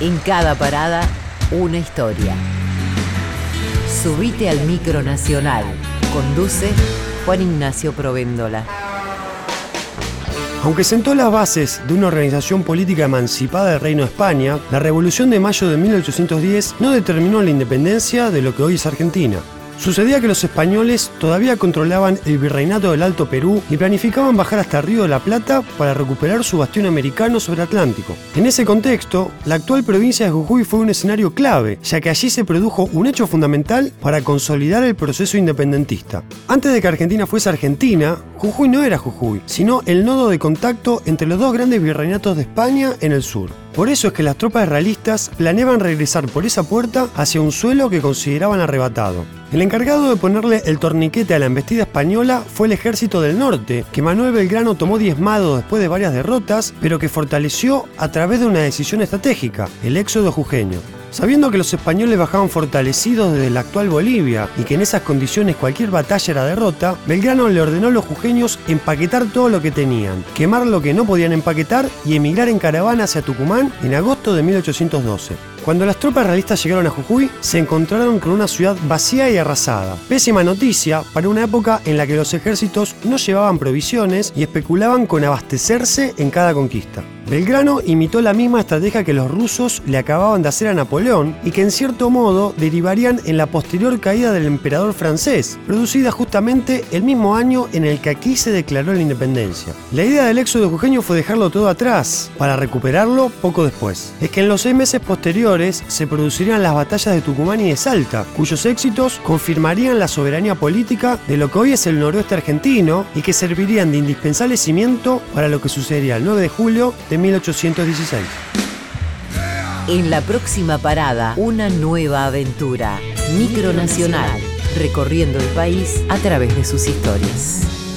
En cada parada, una historia. Subite al micro nacional. Conduce Juan Ignacio Provéndola. Aunque sentó las bases de una organización política emancipada del Reino de España, la Revolución de Mayo de 1810 no determinó la independencia de lo que hoy es Argentina. Sucedía que los españoles todavía controlaban el virreinato del Alto Perú y planificaban bajar hasta Río de la Plata para recuperar su bastión americano sobre Atlántico. En ese contexto, la actual provincia de Jujuy fue un escenario clave, ya que allí se produjo un hecho fundamental para consolidar el proceso independentista. Antes de que Argentina fuese Argentina, Jujuy no era Jujuy, sino el nodo de contacto entre los dos grandes virreinatos de España en el sur. Por eso es que las tropas realistas planeaban regresar por esa puerta hacia un suelo que consideraban arrebatado. El encargado de ponerle el torniquete a la embestida española fue el ejército del norte, que Manuel Belgrano tomó diezmado después de varias derrotas, pero que fortaleció a través de una decisión estratégica, el éxodo jujeño. Sabiendo que los españoles bajaban fortalecidos desde la actual Bolivia y que en esas condiciones cualquier batalla era derrota, Belgrano le ordenó a los jujeños empaquetar todo lo que tenían, quemar lo que no podían empaquetar y emigrar en caravana hacia Tucumán en agosto de 1812. Cuando las tropas realistas llegaron a Jujuy, se encontraron con una ciudad vacía y arrasada. Pésima noticia para una época en la que los ejércitos no llevaban provisiones y especulaban con abastecerse en cada conquista. Belgrano imitó la misma estrategia que los rusos le acababan de hacer a Napoleón y que en cierto modo derivarían en la posterior caída del emperador francés, producida justamente el mismo año en el que aquí se declaró la independencia. La idea del éxodo jujeño fue dejarlo todo atrás, para recuperarlo poco después. Es que en los seis meses posteriores se producirían las batallas de Tucumán y de Salta, cuyos éxitos confirmarían la soberanía política de lo que hoy es el noroeste argentino y que servirían de indispensable cimiento para lo que sucedería el 9 de julio de 1816. En la próxima parada, una nueva aventura. Micronacional, recorriendo el país a través de sus historias.